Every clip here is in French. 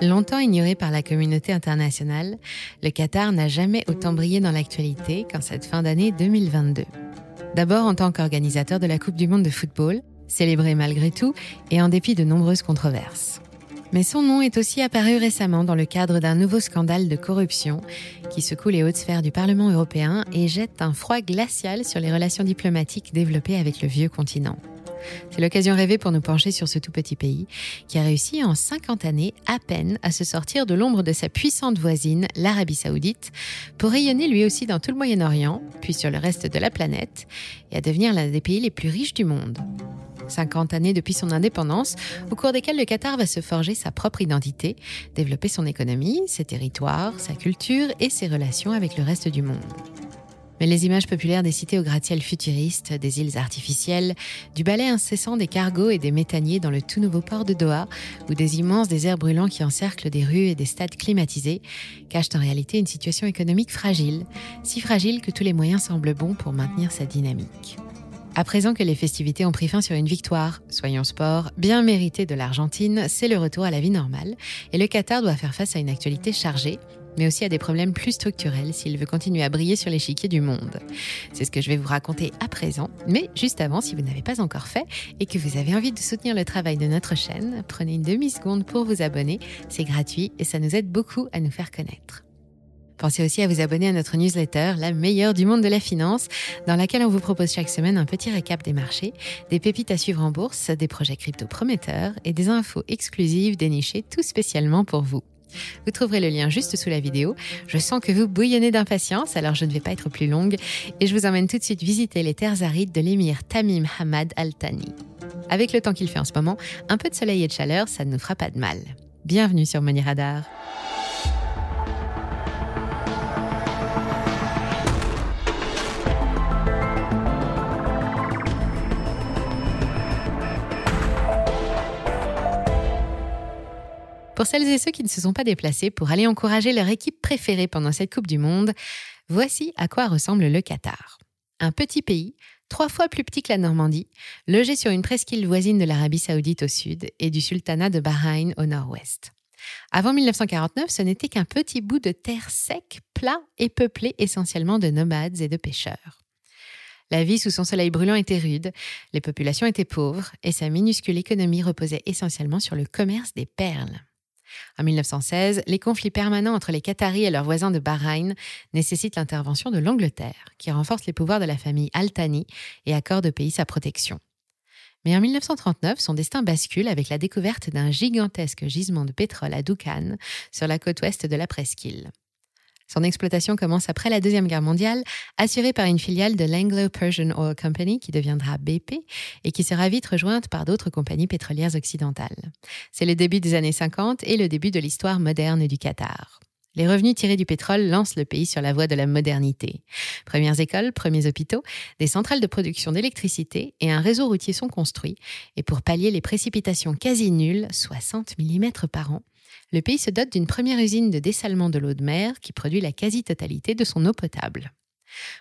Longtemps ignoré par la communauté internationale, le Qatar n'a jamais autant brillé dans l'actualité qu'en cette fin d'année 2022. D'abord en tant qu'organisateur de la Coupe du Monde de football, célébrée malgré tout et en dépit de nombreuses controverses. Mais son nom est aussi apparu récemment dans le cadre d'un nouveau scandale de corruption qui secoue les hautes sphères du Parlement européen et jette un froid glacial sur les relations diplomatiques développées avec le vieux continent. C'est l'occasion rêvée pour nous pencher sur ce tout petit pays qui a réussi en 50 années à peine à se sortir de l'ombre de sa puissante voisine, l'Arabie saoudite, pour rayonner lui aussi dans tout le Moyen-Orient, puis sur le reste de la planète, et à devenir l'un des pays les plus riches du monde. 50 années depuis son indépendance, au cours desquelles le Qatar va se forger sa propre identité, développer son économie, ses territoires, sa culture et ses relations avec le reste du monde. Mais les images populaires des cités au gratte-ciel futuristes, des îles artificielles, du balai incessant des cargos et des méthaniers dans le tout nouveau port de Doha, ou des immenses déserts brûlants qui encerclent des rues et des stades climatisés, cachent en réalité une situation économique fragile, si fragile que tous les moyens semblent bons pour maintenir sa dynamique. À présent que les festivités ont pris fin sur une victoire, soyons sport, bien méritée de l'Argentine, c'est le retour à la vie normale, et le Qatar doit faire face à une actualité chargée, mais aussi à des problèmes plus structurels s'il veut continuer à briller sur l'échiquier du monde. C'est ce que je vais vous raconter à présent, mais juste avant, si vous n'avez pas encore fait et que vous avez envie de soutenir le travail de notre chaîne, prenez une demi-seconde pour vous abonner, c'est gratuit et ça nous aide beaucoup à nous faire connaître. Pensez aussi à vous abonner à notre newsletter, la meilleure du monde de la finance, dans laquelle on vous propose chaque semaine un petit récap des marchés, des pépites à suivre en bourse, des projets crypto prometteurs et des infos exclusives dénichées tout spécialement pour vous. Vous trouverez le lien juste sous la vidéo. Je sens que vous bouillonnez d'impatience, alors je ne vais pas être plus longue et je vous emmène tout de suite visiter les terres arides de l'émir Tamim Hamad Al Thani. Avec le temps qu'il fait en ce moment, un peu de soleil et de chaleur, ça ne nous fera pas de mal. Bienvenue sur Money Radar. Pour celles et ceux qui ne se sont pas déplacés pour aller encourager leur équipe préférée pendant cette Coupe du Monde, voici à quoi ressemble le Qatar. Un petit pays, trois fois plus petit que la Normandie, logé sur une presqu'île voisine de l'Arabie saoudite au sud et du sultanat de Bahreïn au nord-ouest. Avant 1949, ce n'était qu'un petit bout de terre sec, plat et peuplé essentiellement de nomades et de pêcheurs. La vie sous son soleil brûlant était rude, les populations étaient pauvres et sa minuscule économie reposait essentiellement sur le commerce des perles. En 1916, les conflits permanents entre les Qataris et leurs voisins de Bahreïn nécessitent l'intervention de l'Angleterre, qui renforce les pouvoirs de la famille Al-Thani et accorde au pays sa protection. Mais en 1939, son destin bascule avec la découverte d'un gigantesque gisement de pétrole à Dukhan, sur la côte ouest de la presqu'île. Son exploitation commence après la Deuxième Guerre mondiale, assurée par une filiale de l'Anglo-Persian Oil Company qui deviendra BP et qui sera vite rejointe par d'autres compagnies pétrolières occidentales. C'est le début des années 50 et le début de l'histoire moderne du Qatar. Les revenus tirés du pétrole lancent le pays sur la voie de la modernité. Premières écoles, premiers hôpitaux, des centrales de production d'électricité et un réseau routier sont construits. Et pour pallier les précipitations quasi nulles, 60 mm par an, le pays se dote d'une première usine de dessalement de l'eau de mer qui produit la quasi-totalité de son eau potable.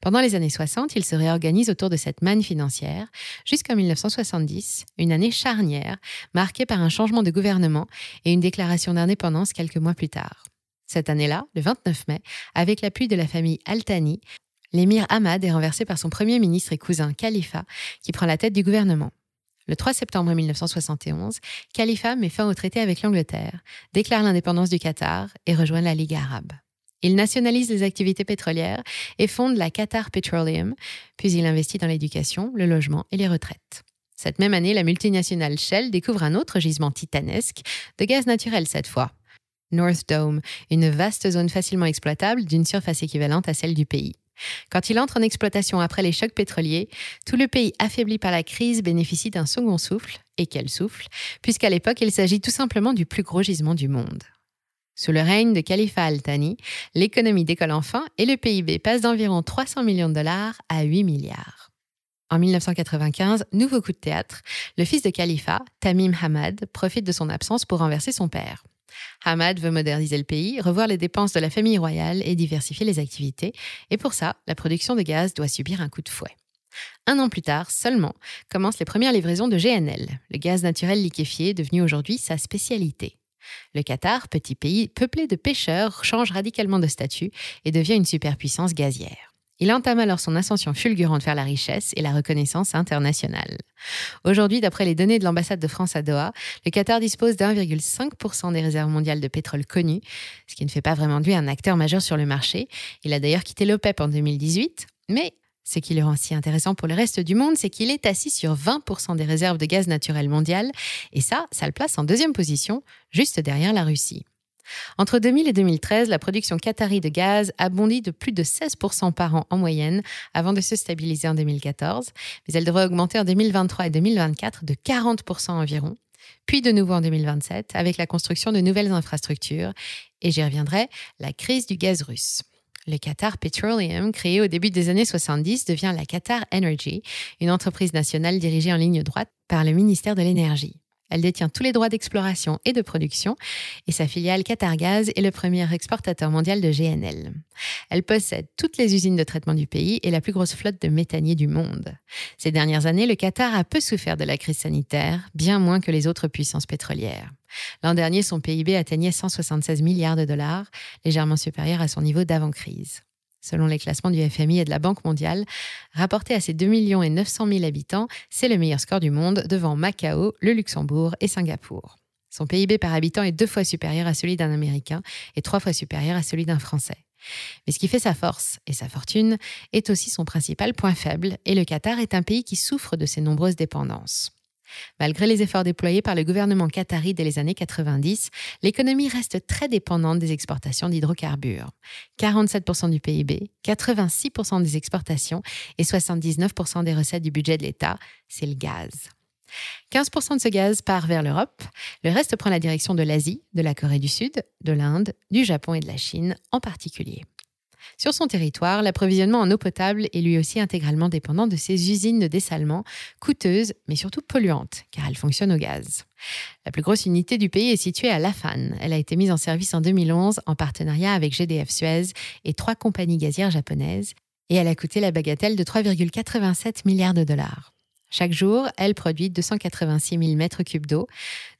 Pendant les années 60, il se réorganise autour de cette manne financière jusqu'en 1970, une année charnière marquée par un changement de gouvernement et une déclaration d'indépendance quelques mois plus tard. Cette année-là, le 29 mai, avec l'appui de la famille Al-Thani, l'émir Ahmad est renversé par son premier ministre et cousin Khalifa, qui prend la tête du gouvernement. Le 3 septembre 1971, Khalifa met fin au traité avec l'Angleterre, déclare l'indépendance du Qatar et rejoint la Ligue arabe. Il nationalise les activités pétrolières et fonde la Qatar Petroleum, puis il investit dans l'éducation, le logement et les retraites. Cette même année, la multinationale Shell découvre un autre gisement titanesque, de gaz naturel cette fois. North Dome, une vaste zone facilement exploitable d'une surface équivalente à celle du pays. Quand il entre en exploitation après les chocs pétroliers, tout le pays affaibli par la crise bénéficie d'un second souffle, et quel souffle, puisqu'à l'époque il s'agit tout simplement du plus gros gisement du monde. Sous le règne de Khalifa Al-Thani, l'économie décolle enfin et le PIB passe d'environ 300 millions de dollars à 8 milliards. En 1995, nouveau coup de théâtre, le fils de Khalifa, Tamim Hamad, profite de son absence pour renverser son père. Hamad veut moderniser le pays, revoir les dépenses de la famille royale et diversifier les activités. Et pour ça, la production de gaz doit subir un coup de fouet. Un an plus tard seulement commencent les premières livraisons de GNL, le gaz naturel liquéfié devenu aujourd'hui sa spécialité. Le Qatar, petit pays peuplé de pêcheurs, change radicalement de statut et devient une superpuissance gazière. Il entame alors son ascension fulgurante vers la richesse et la reconnaissance internationale. Aujourd'hui, d'après les données de l'ambassade de France à Doha, le Qatar dispose d'1,5% des réserves mondiales de pétrole connues, ce qui ne fait pas vraiment de lui un acteur majeur sur le marché. Il a d'ailleurs quitté l'OPEP en 2018, mais ce qui le rend si intéressant pour le reste du monde, c'est qu'il est assis sur 20% des réserves de gaz naturel mondial, et ça, ça le place en deuxième position, juste derrière la Russie. Entre 2000 et 2013, la production qatari de gaz a bondi de plus de 16% par an en moyenne avant de se stabiliser en 2014, mais elle devrait augmenter en 2023 et 2024 de 40% environ, puis de nouveau en 2027 avec la construction de nouvelles infrastructures, et j'y reviendrai, la crise du gaz russe. Le Qatar Petroleum, créé au début des années 70, devient la Qatar Energy, une entreprise nationale dirigée en ligne droite par le ministère de l'Énergie. Elle détient tous les droits d'exploration et de production et sa filiale Qatargaz est le premier exportateur mondial de GNL. Elle possède toutes les usines de traitement du pays et la plus grosse flotte de méthaniers du monde. Ces dernières années, le Qatar a peu souffert de la crise sanitaire, bien moins que les autres puissances pétrolières. L'an dernier, son PIB atteignait 176 milliards de dollars, légèrement supérieur à son niveau d'avant-crise selon les classements du FMI et de la Banque mondiale. Rapporté à ses 2 millions et 900 000 habitants, c'est le meilleur score du monde devant Macao, le Luxembourg et Singapour. Son PIB par habitant est deux fois supérieur à celui d'un Américain et trois fois supérieur à celui d'un Français. Mais ce qui fait sa force et sa fortune est aussi son principal point faible, et le Qatar est un pays qui souffre de ses nombreuses dépendances. Malgré les efforts déployés par le gouvernement qatari dès les années 90, l'économie reste très dépendante des exportations d'hydrocarbures. 47% du PIB, 86% des exportations et 79% des recettes du budget de l'État, c'est le gaz. 15% de ce gaz part vers l'Europe, le reste prend la direction de l'Asie, de la Corée du Sud, de l'Inde, du Japon et de la Chine en particulier. Sur son territoire, l'approvisionnement en eau potable est lui aussi intégralement dépendant de ces usines de dessalement, coûteuses mais surtout polluantes, car elles fonctionnent au gaz. La plus grosse unité du pays est située à Lafan. Elle a été mise en service en 2011 en partenariat avec GDF Suez et trois compagnies gazières japonaises, et elle a coûté la bagatelle de 3,87 milliards de dollars. Chaque jour, elle produit 286 000 mètres cubes d'eau,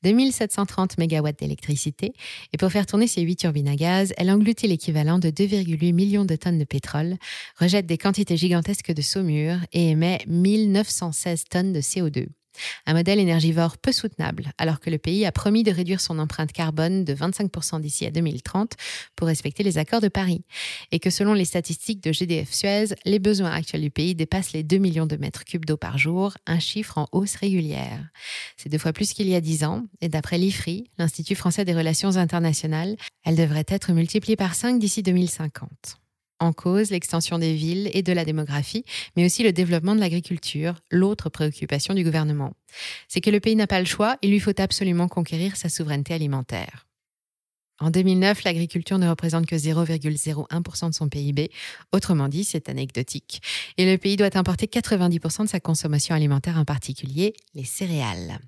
2730 MW d'électricité, et pour faire tourner ces 8 turbines à gaz, elle engloutit l'équivalent de 2,8 millions de tonnes de pétrole, rejette des quantités gigantesques de saumure et émet 1916 tonnes de CO2. Un modèle énergivore peu soutenable, alors que le pays a promis de réduire son empreinte carbone de 25% d'ici à 2030 pour respecter les accords de Paris, et que selon les statistiques de GDF Suez, les besoins actuels du pays dépassent les 2 millions de mètres cubes d'eau par jour, un chiffre en hausse régulière. C'est deux fois plus qu'il y a 10 ans, et d'après l'IFRI, l'Institut français des relations internationales, elle devrait être multipliée par 5 d'ici 2050 en cause l'extension des villes et de la démographie, mais aussi le développement de l'agriculture, l'autre préoccupation du gouvernement. C'est que le pays n'a pas le choix, il lui faut absolument conquérir sa souveraineté alimentaire. En 2009, l'agriculture ne représente que 0,01% de son PIB. Autrement dit, c'est anecdotique. Et le pays doit importer 90% de sa consommation alimentaire, en particulier les céréales.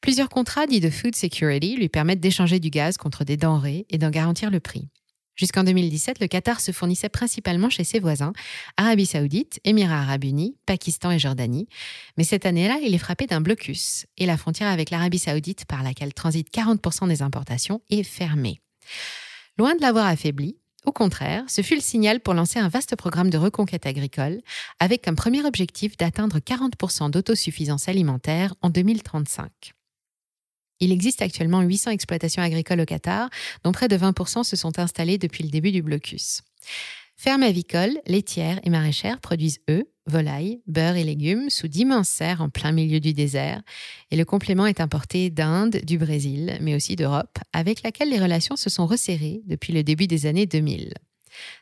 Plusieurs contrats dits de food security lui permettent d'échanger du gaz contre des denrées et d'en garantir le prix. Jusqu'en 2017, le Qatar se fournissait principalement chez ses voisins, Arabie saoudite, Émirats arabes unis, Pakistan et Jordanie. Mais cette année-là, il est frappé d'un blocus et la frontière avec l'Arabie saoudite, par laquelle transitent 40% des importations, est fermée. Loin de l'avoir affaibli, au contraire, ce fut le signal pour lancer un vaste programme de reconquête agricole, avec comme premier objectif d'atteindre 40% d'autosuffisance alimentaire en 2035. Il existe actuellement 800 exploitations agricoles au Qatar, dont près de 20% se sont installées depuis le début du blocus. Fermes avicoles, laitières et maraîchères produisent œufs, volailles, beurre et légumes sous d'immenses serres en plein milieu du désert. Et le complément est importé d'Inde, du Brésil, mais aussi d'Europe, avec laquelle les relations se sont resserrées depuis le début des années 2000.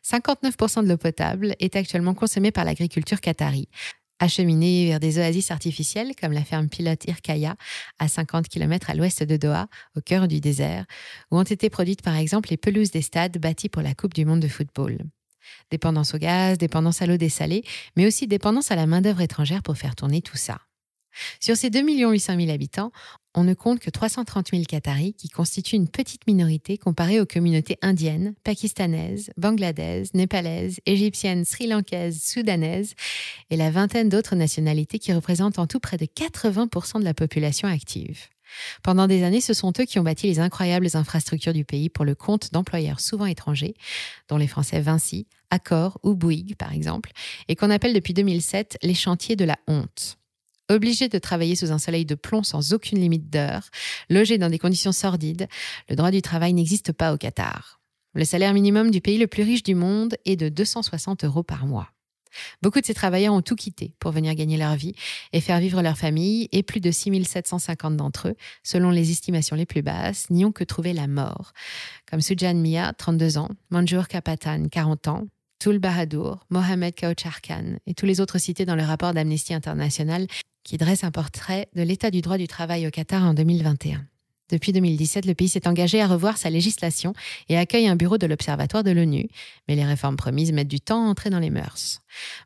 59% de l'eau potable est actuellement consommée par l'agriculture qatari, acheminés vers des oasis artificielles comme la ferme pilote Irkaya, à 50 km à l'ouest de Doha, au cœur du désert, où ont été produites par exemple les pelouses des stades bâtis pour la Coupe du monde de football. Dépendance au gaz, dépendance à l'eau dessalée, mais aussi dépendance à la main-d'œuvre étrangère pour faire tourner tout ça. Sur ces 2 800 000 habitants, on ne compte que 330 000 Qataris, qui constituent une petite minorité comparée aux communautés indiennes, pakistanaises, bangladaises, népalaises, égyptiennes, sri-lankaises, soudanaises et la vingtaine d'autres nationalités qui représentent en tout près de 80% de la population active. Pendant des années, ce sont eux qui ont bâti les incroyables infrastructures du pays pour le compte d'employeurs souvent étrangers, dont les Français Vinci, Accor ou Bouygues par exemple, et qu'on appelle depuis 2007 les chantiers de la honte. Obligés de travailler sous un soleil de plomb sans aucune limite d'heure, logés dans des conditions sordides, le droit du travail n'existe pas au Qatar. Le salaire minimum du pays le plus riche du monde est de 260 euros par mois. Beaucoup de ces travailleurs ont tout quitté pour venir gagner leur vie et faire vivre leur famille, et plus de 6750 d'entre eux, selon les estimations les plus basses, n'y ont que trouvé la mort. Comme Sujan Mia, 32 ans, Manjur Kapatan, 40 ans, Tul Bahadur, Mohamed Kaucharkan et tous les autres cités dans le rapport d'Amnesty International qui dresse un portrait de l'état du droit du travail au Qatar en 2021. Depuis 2017, le pays s'est engagé à revoir sa législation et accueille un bureau de l'Observatoire de l'ONU, mais les réformes promises mettent du temps à entrer dans les mœurs.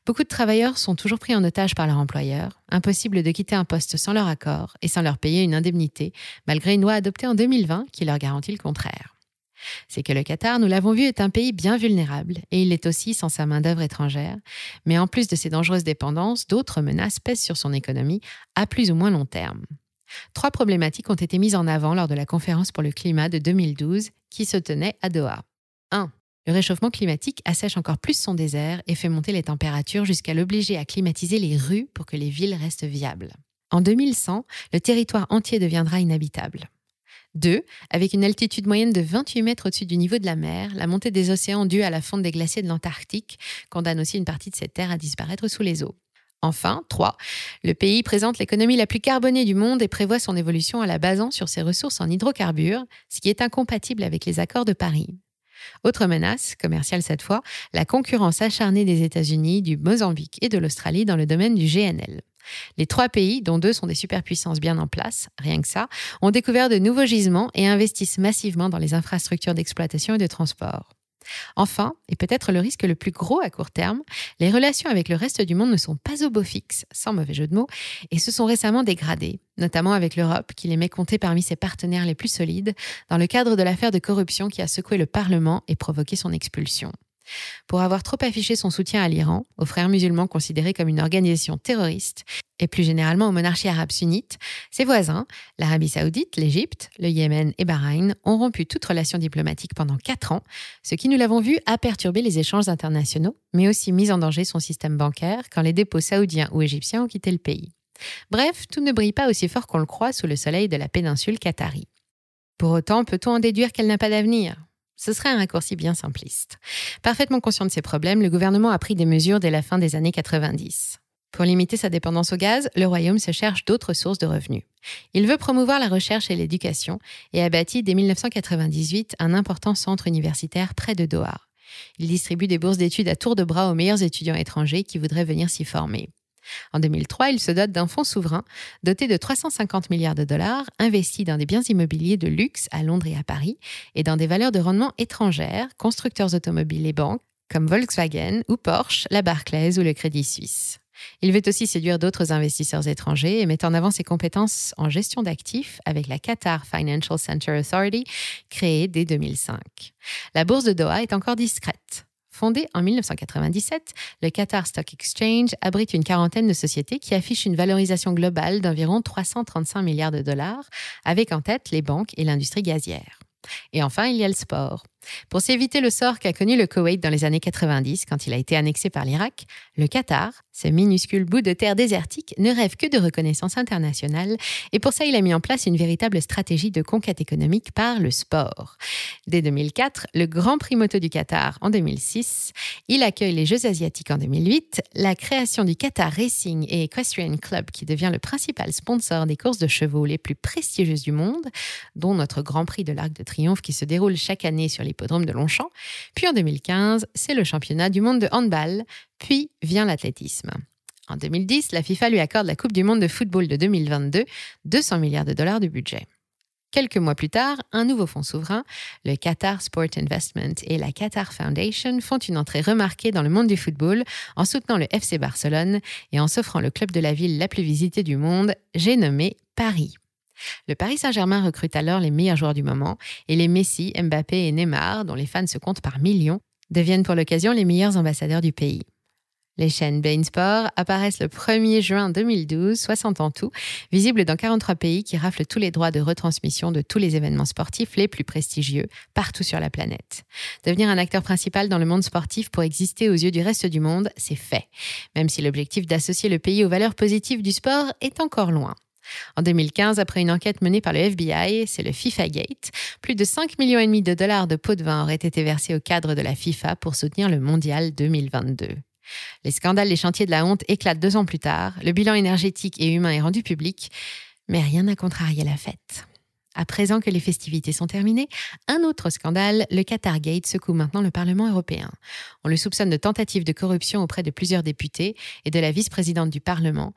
Beaucoup de travailleurs sont toujours pris en otage par leur employeur, impossible de quitter un poste sans leur accord et sans leur payer une indemnité, malgré une loi adoptée en 2020 qui leur garantit le contraire. C'est que le Qatar, nous l'avons vu, est un pays bien vulnérable, et il l'est aussi sans sa main-d'œuvre étrangère. Mais en plus de ses dangereuses dépendances, d'autres menaces pèsent sur son économie à plus ou moins long terme. Trois problématiques ont été mises en avant lors de la conférence pour le climat de 2012 qui se tenait à Doha. 1. Le réchauffement climatique assèche encore plus son désert et fait monter les températures jusqu'à l'obliger à climatiser les rues pour que les villes restent viables. En 2100, le territoire entier deviendra inhabitable. 2. Avec une altitude moyenne de 28 mètres au-dessus du niveau de la mer, la montée des océans due à la fonte des glaciers de l'Antarctique condamne aussi une partie de cette terre à disparaître sous les eaux. Enfin, 3. Le pays présente l'économie la plus carbonée du monde et prévoit son évolution à la basant sur ses ressources en hydrocarbures, ce qui est incompatible avec les accords de Paris. Autre menace, commerciale cette fois, la concurrence acharnée des États-Unis, du Mozambique et de l'Australie dans le domaine du GNL. Les trois pays, dont deux sont des superpuissances bien en place, rien que ça, ont découvert de nouveaux gisements et investissent massivement dans les infrastructures d'exploitation et de transport. Enfin, et peut-être le risque le plus gros à court terme, les relations avec le reste du monde ne sont pas au beau fixe, sans mauvais jeu de mots, et se sont récemment dégradées, notamment avec l'Europe, qui les met compter parmi ses partenaires les plus solides, dans le cadre de l'affaire de corruption qui a secoué le Parlement et provoqué son expulsion. Pour avoir trop affiché son soutien à l'Iran, aux frères musulmans considérés comme une organisation terroriste, et plus généralement aux monarchies arabes sunnites, ses voisins, l'Arabie saoudite, l'Égypte, le Yémen et Bahreïn, ont rompu toute relation diplomatique pendant quatre ans, ce qui, nous l'avons vu, a perturbé les échanges internationaux, mais aussi mis en danger son système bancaire quand les dépôts saoudiens ou égyptiens ont quitté le pays. Bref, tout ne brille pas aussi fort qu'on le croit sous le soleil de la péninsule qatari. Pour autant, peut-on en déduire qu'elle n'a pas d'avenir? Ce serait un raccourci bien simpliste. Parfaitement conscient de ces problèmes, le gouvernement a pris des mesures dès la fin des années 90. Pour limiter sa dépendance au gaz, le Royaume se cherche d'autres sources de revenus. Il veut promouvoir la recherche et l'éducation et a bâti dès 1998 un important centre universitaire près de Doha. Il distribue des bourses d'études à tour de bras aux meilleurs étudiants étrangers qui voudraient venir s'y former. En 2003, il se dote d'un fonds souverain doté de 350 milliards de dollars, investi dans des biens immobiliers de luxe à Londres et à Paris, et dans des valeurs de rendement étrangères, constructeurs automobiles et banques, comme Volkswagen ou Porsche, la Barclays ou le Crédit Suisse. Il veut aussi séduire d'autres investisseurs étrangers et met en avant ses compétences en gestion d'actifs avec la Qatar Financial Center Authority, créée dès 2005. La bourse de Doha est encore discrète. Fondé en 1997, le Qatar Stock Exchange abrite une quarantaine de sociétés qui affichent une valorisation globale d'environ 335 milliards de dollars, avec en tête les banques et l'industrie gazière. Et enfin, il y a le sport. Pour s'éviter le sort qu'a connu le Koweït dans les années 90 quand il a été annexé par l'Irak, le Qatar, ce minuscule bout de terre désertique, ne rêve que de reconnaissance internationale. Et pour ça il a mis en place une véritable stratégie de conquête économique par le sport. Dès 2004, le Grand Prix moto du Qatar en 2006, il accueille les Jeux asiatiques en 2008, la création du Qatar Racing et Equestrian Club qui devient le principal sponsor des courses de chevaux les plus prestigieuses du monde, dont notre Grand Prix de l'Arc de Triomphe qui se déroule chaque année sur de Longchamp. Puis en 2015, c'est le championnat du monde de handball, puis vient l'athlétisme. En 2010, la FIFA lui accorde la Coupe du monde de football de 2022, 200 milliards de dollars de budget. Quelques mois plus tard, un nouveau fonds souverain, le Qatar Sport Investment et la Qatar Foundation, font une entrée remarquée dans le monde du football en soutenant le FC Barcelone et en s'offrant le club de la ville la plus visitée du monde, j'ai nommé Paris. Le Paris Saint-Germain recrute alors les meilleurs joueurs du moment et les Messi, Mbappé et Neymar, dont les fans se comptent par millions, deviennent pour l'occasion les meilleurs ambassadeurs du pays. Les chaînes Bein Sport apparaissent le 1er juin 2012, 60 en tout, visibles dans 43 pays qui raflent tous les droits de retransmission de tous les événements sportifs les plus prestigieux partout sur la planète. Devenir un acteur principal dans le monde sportif pour exister aux yeux du reste du monde, c'est fait, même si l'objectif d'associer le pays aux valeurs positives du sport est encore loin. En 2015, après une enquête menée par le FBI, c'est le FIFA Gate, plus de 5 millions de dollars de pots de vin auraient été versés au cadre de la FIFA pour soutenir le mondial 2022. Les scandales des chantiers de la honte éclatent deux ans plus tard, le bilan énergétique et humain est rendu public, mais rien n'a contrarié la fête. À présent que les festivités sont terminées, un autre scandale, le Qatargate, secoue maintenant le Parlement européen. On le soupçonne de tentative de corruption auprès de plusieurs députés et de la vice-présidente du Parlement,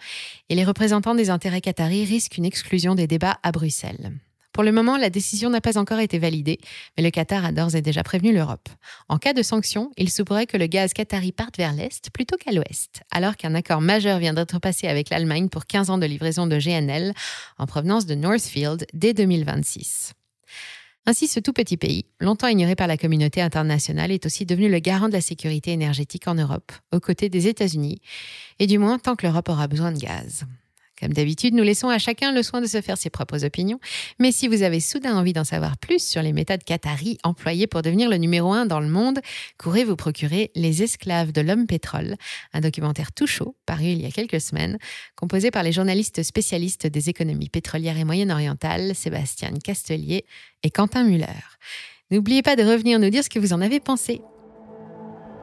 et les représentants des intérêts qataris risquent une exclusion des débats à Bruxelles. Pour le moment, la décision n'a pas encore été validée, mais le Qatar a d'ores et déjà prévenu l'Europe. En cas de sanction, il se que le gaz qatari parte vers l'Est plutôt qu'à l'Ouest, alors qu'un accord majeur vient d'être passé avec l'Allemagne pour 15 ans de livraison de GNL en provenance de Northfield dès 2026. Ainsi, ce tout petit pays, longtemps ignoré par la communauté internationale, est aussi devenu le garant de la sécurité énergétique en Europe, aux côtés des États-Unis, et du moins tant que l'Europe aura besoin de gaz. Comme d'habitude, nous laissons à chacun le soin de se faire ses propres opinions, mais si vous avez soudain envie d'en savoir plus sur les méthodes qataries employées pour devenir le numéro un dans le monde, courez vous procurer Les esclaves de l'homme pétrole, un documentaire tout chaud paru il y a quelques semaines, composé par les journalistes spécialistes des économies pétrolières et moyen-orientales, Sébastien Castelier et Quentin Muller. N'oubliez pas de revenir nous dire ce que vous en avez pensé.